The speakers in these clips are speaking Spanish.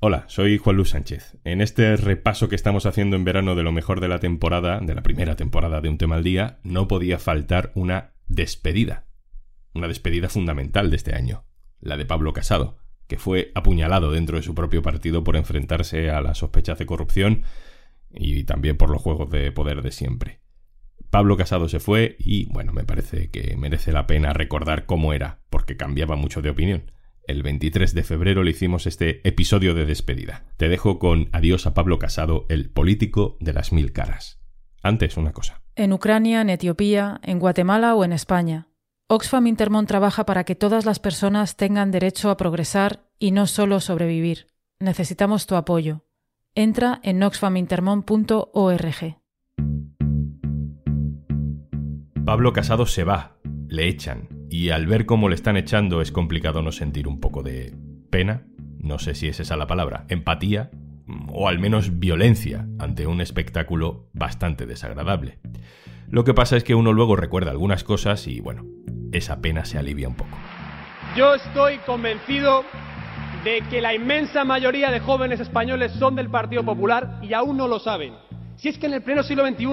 Hola, soy Juan Luis Sánchez. En este repaso que estamos haciendo en verano de lo mejor de la temporada, de la primera temporada de Un tema al día, no podía faltar una despedida. Una despedida fundamental de este año, la de Pablo Casado, que fue apuñalado dentro de su propio partido por enfrentarse a las sospechas de corrupción y también por los juegos de poder de siempre. Pablo Casado se fue y, bueno, me parece que merece la pena recordar cómo era, porque cambiaba mucho de opinión. El 23 de febrero le hicimos este episodio de despedida. Te dejo con Adiós a Pablo Casado, el político de las mil caras. Antes una cosa. En Ucrania, en Etiopía, en Guatemala o en España. Oxfam Intermón trabaja para que todas las personas tengan derecho a progresar y no solo sobrevivir. Necesitamos tu apoyo. Entra en oxfamintermon.org. Pablo Casado se va, le echan, y al ver cómo le están echando es complicado no sentir un poco de pena, no sé si es esa la palabra, empatía o al menos violencia ante un espectáculo bastante desagradable. Lo que pasa es que uno luego recuerda algunas cosas y bueno, esa pena se alivia un poco. Yo estoy convencido de que la inmensa mayoría de jóvenes españoles son del Partido Popular y aún no lo saben. Si es que en el pleno siglo XXI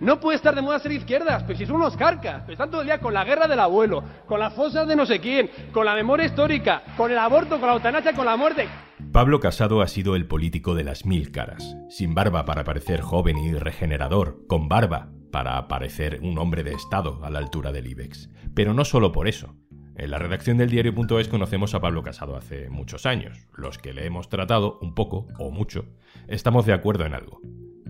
no puede estar de moda ser izquierdas, pues si son unos carcas, pues están todo el día con la guerra del abuelo, con las fosas de no sé quién, con la memoria histórica, con el aborto, con la eutanasia, con la muerte. Pablo Casado ha sido el político de las mil caras, sin barba para parecer joven y regenerador, con barba para parecer un hombre de Estado a la altura del IBEX. Pero no solo por eso. En la redacción del diario.es conocemos a Pablo Casado hace muchos años. Los que le hemos tratado un poco o mucho, estamos de acuerdo en algo.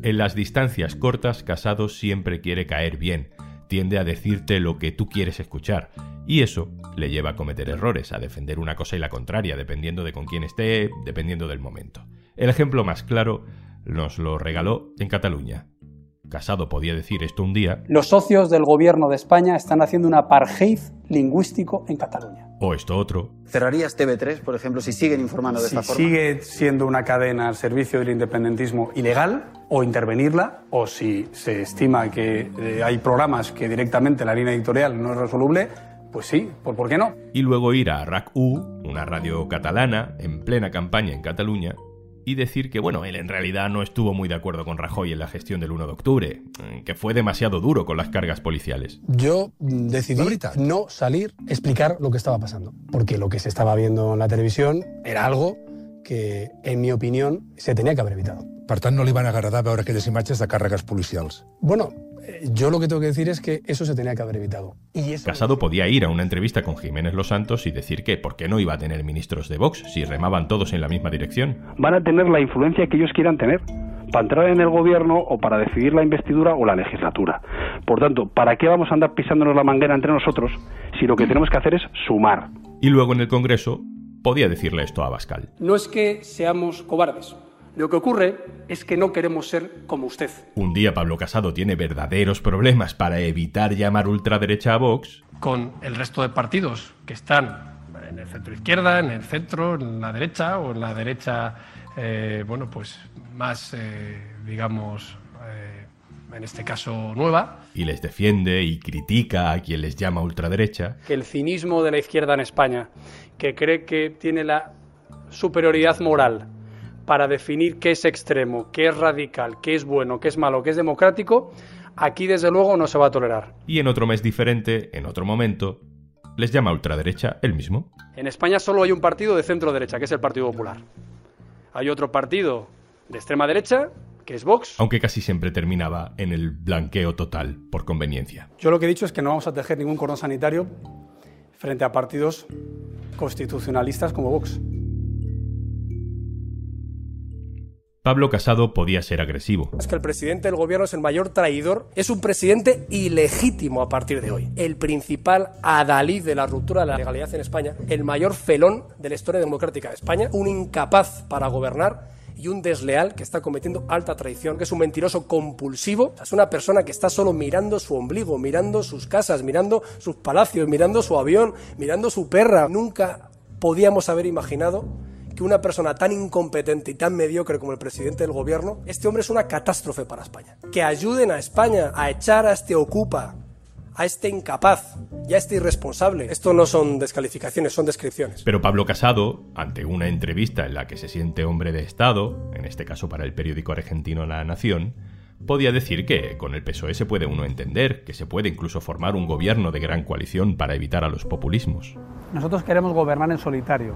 En las distancias cortas, Casado siempre quiere caer bien, tiende a decirte lo que tú quieres escuchar, y eso le lleva a cometer errores, a defender una cosa y la contraria, dependiendo de con quién esté, dependiendo del momento. El ejemplo más claro nos lo regaló en Cataluña. Casado podía decir esto un día. Los socios del gobierno de España están haciendo un apartheid lingüístico en Cataluña. O esto otro. ¿Cerrarías TV3, por ejemplo, si siguen informando de si esta forma? sigue siendo una cadena al servicio del independentismo ilegal, o intervenirla, o si se estima que eh, hay programas que directamente la línea editorial no es resoluble, pues sí, ¿por, ¿por qué no? Y luego ir a RAC-U, una radio catalana, en plena campaña en Cataluña, y decir que, bueno, él en realidad no estuvo muy de acuerdo con Rajoy en la gestión del 1 de octubre, que fue demasiado duro con las cargas policiales. Yo decidí no salir a explicar lo que estaba pasando, porque lo que se estaba viendo en la televisión era algo que, en mi opinión, se tenía que haber evitado. Per tant, no li van agradar veure aquelles imatges de càrregues policials. Bueno, eh, yo lo que tengo que decir es que eso se tenía que haber evitado. Y eso Casado podía ir a una entrevista con Jiménez Los Santos y decir que por qué no iba a tener ministros de Vox si remaban todos en la misma dirección. van a tener la influencia que ellos quieran tener para entrar en el gobierno o para decidir la investidura o la legislatura. Por tanto, ¿para qué vamos a andar pisándonos la manguera entre nosotros si lo que tenemos que hacer es sumar? Y luego en el Congreso podía decirle esto a Bascal. No es que seamos cobardes. Lo que ocurre es que no queremos ser como usted. Un día Pablo Casado tiene verdaderos problemas para evitar llamar ultraderecha a Vox. Con el resto de partidos que están en el centro izquierda, en el centro, en la derecha o en la derecha, eh, bueno, pues más, eh, digamos, eh, en este caso nueva. Y les defiende y critica a quien les llama ultraderecha. Que el cinismo de la izquierda en España, que cree que tiene la superioridad moral para definir qué es extremo, qué es radical, qué es bueno, qué es malo, qué es democrático, aquí desde luego no se va a tolerar. Y en otro mes diferente, en otro momento, les llama ultraderecha él mismo. En España solo hay un partido de centro derecha, que es el Partido Popular. Hay otro partido de extrema derecha, que es Vox. Aunque casi siempre terminaba en el blanqueo total, por conveniencia. Yo lo que he dicho es que no vamos a tejer ningún cordón sanitario frente a partidos constitucionalistas como Vox. Pablo Casado podía ser agresivo. Es que el presidente del gobierno es el mayor traidor, es un presidente ilegítimo a partir de hoy. El principal adalid de la ruptura de la legalidad en España, el mayor felón de la historia democrática de España, un incapaz para gobernar y un desleal que está cometiendo alta traición, que es un mentiroso compulsivo, es una persona que está solo mirando su ombligo, mirando sus casas, mirando sus palacios, mirando su avión, mirando su perra. Nunca podíamos haber imaginado que una persona tan incompetente y tan mediocre como el presidente del gobierno, este hombre es una catástrofe para España. Que ayuden a España a echar a este ocupa, a este incapaz y a este irresponsable. Esto no son descalificaciones, son descripciones. Pero Pablo Casado, ante una entrevista en la que se siente hombre de Estado, en este caso para el periódico argentino La Nación, podía decir que con el PSOE se puede uno entender, que se puede incluso formar un gobierno de gran coalición para evitar a los populismos. Nosotros queremos gobernar en solitario.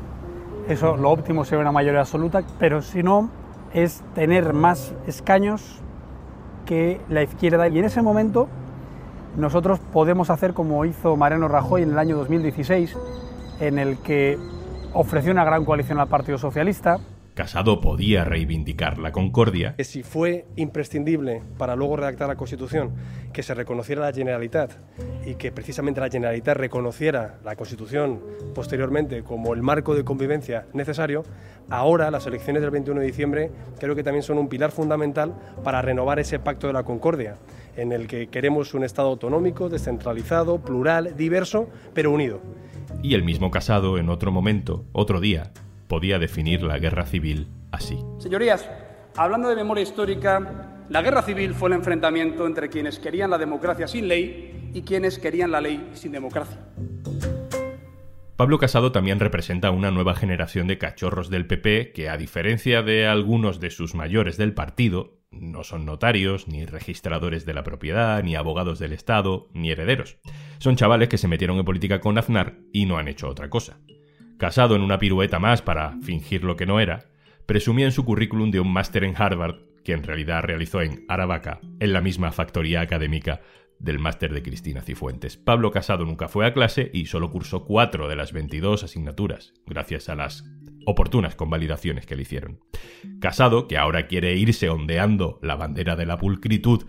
Eso, lo óptimo sería una mayoría absoluta, pero si no, es tener más escaños que la izquierda. Y en ese momento nosotros podemos hacer como hizo Mariano Rajoy en el año 2016, en el que ofreció una gran coalición al Partido Socialista. Casado podía reivindicar la concordia. Que si fue imprescindible para luego redactar la Constitución que se reconociera la Generalitat y que precisamente la Generalitat reconociera la Constitución posteriormente como el marco de convivencia necesario, ahora las elecciones del 21 de diciembre creo que también son un pilar fundamental para renovar ese pacto de la concordia en el que queremos un Estado autonómico, descentralizado, plural, diverso, pero unido. Y el mismo Casado, en otro momento, otro día, podía definir la guerra civil así. Señorías, hablando de memoria histórica, la guerra civil fue el enfrentamiento entre quienes querían la democracia sin ley y quienes querían la ley sin democracia. Pablo Casado también representa una nueva generación de cachorros del PP que, a diferencia de algunos de sus mayores del partido, no son notarios, ni registradores de la propiedad, ni abogados del Estado, ni herederos. Son chavales que se metieron en política con Aznar y no han hecho otra cosa. Casado en una pirueta más para fingir lo que no era, presumía en su currículum de un máster en Harvard que en realidad realizó en Aravaca, en la misma factoría académica del máster de Cristina Cifuentes. Pablo Casado nunca fue a clase y solo cursó cuatro de las 22 asignaturas, gracias a las oportunas convalidaciones que le hicieron. Casado, que ahora quiere irse ondeando la bandera de la pulcritud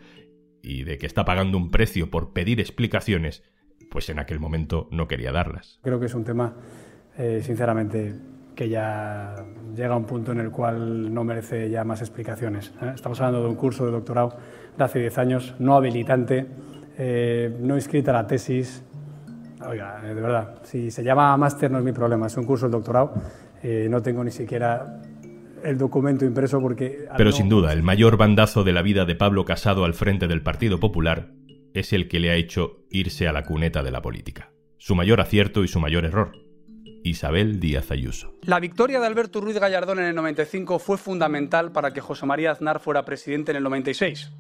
y de que está pagando un precio por pedir explicaciones, pues en aquel momento no quería darlas. Creo que es un tema, eh, sinceramente, que ya llega a un punto en el cual no merece ya más explicaciones. ¿eh? Estamos hablando de un curso de doctorado de hace 10 años, no habilitante, eh, no inscrita la tesis. Oiga, de verdad, si se llama máster no es mi problema, es un curso de doctorado no tengo ni siquiera el documento impreso porque... Pero sin duda, el mayor bandazo de la vida de Pablo Casado al frente del Partido Popular es el que le ha hecho irse a la cuneta de la política. Su mayor acierto y su mayor error. Isabel Díaz Ayuso. La victoria de Alberto Ruiz Gallardón en el 95 fue fundamental para que José María Aznar fuera presidente en el 96.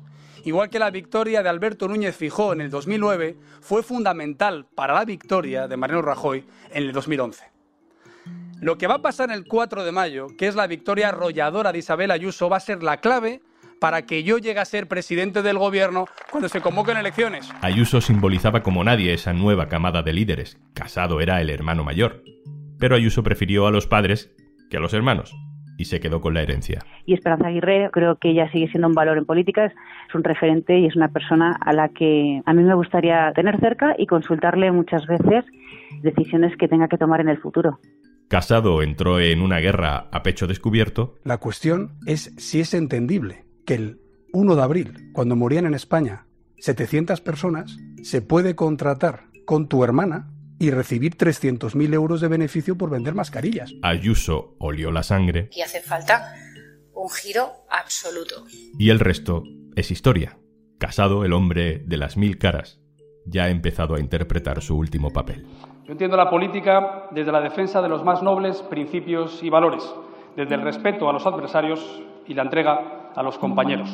Igual que la victoria de Alberto Núñez Fijó en el 2009 fue fundamental para la victoria de Mariano Rajoy en el 2011. Lo que va a pasar el 4 de mayo, que es la victoria arrolladora de Isabel Ayuso, va a ser la clave para que yo llegue a ser presidente del gobierno cuando se convoquen elecciones. Ayuso simbolizaba como nadie esa nueva camada de líderes. Casado era el hermano mayor. Pero Ayuso prefirió a los padres que a los hermanos y se quedó con la herencia. Y Esperanza Aguirre creo que ella sigue siendo un valor en política, es un referente y es una persona a la que a mí me gustaría tener cerca y consultarle muchas veces decisiones que tenga que tomar en el futuro. Casado entró en una guerra a pecho descubierto. La cuestión es si es entendible que el 1 de abril, cuando morían en España 700 personas, se puede contratar con tu hermana y recibir 300.000 euros de beneficio por vender mascarillas. Ayuso olió la sangre. Y hace falta un giro absoluto. Y el resto es historia. Casado, el hombre de las mil caras, ya ha empezado a interpretar su último papel. Yo entiendo la política desde la defensa de los más nobles principios y valores, desde el respeto a los adversarios y la entrega a los compañeros.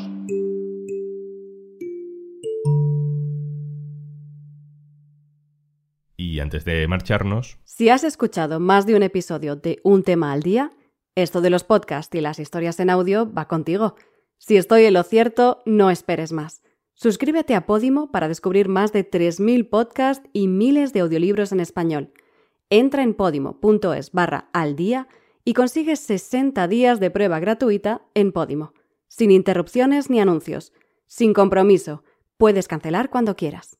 Y antes de marcharnos... Si has escuchado más de un episodio de Un tema al día, esto de los podcasts y las historias en audio va contigo. Si estoy en lo cierto, no esperes más. Suscríbete a Podimo para descubrir más de 3.000 podcasts y miles de audiolibros en español. Entra en podimo.es barra al día y consigues 60 días de prueba gratuita en Podimo, sin interrupciones ni anuncios, sin compromiso. Puedes cancelar cuando quieras.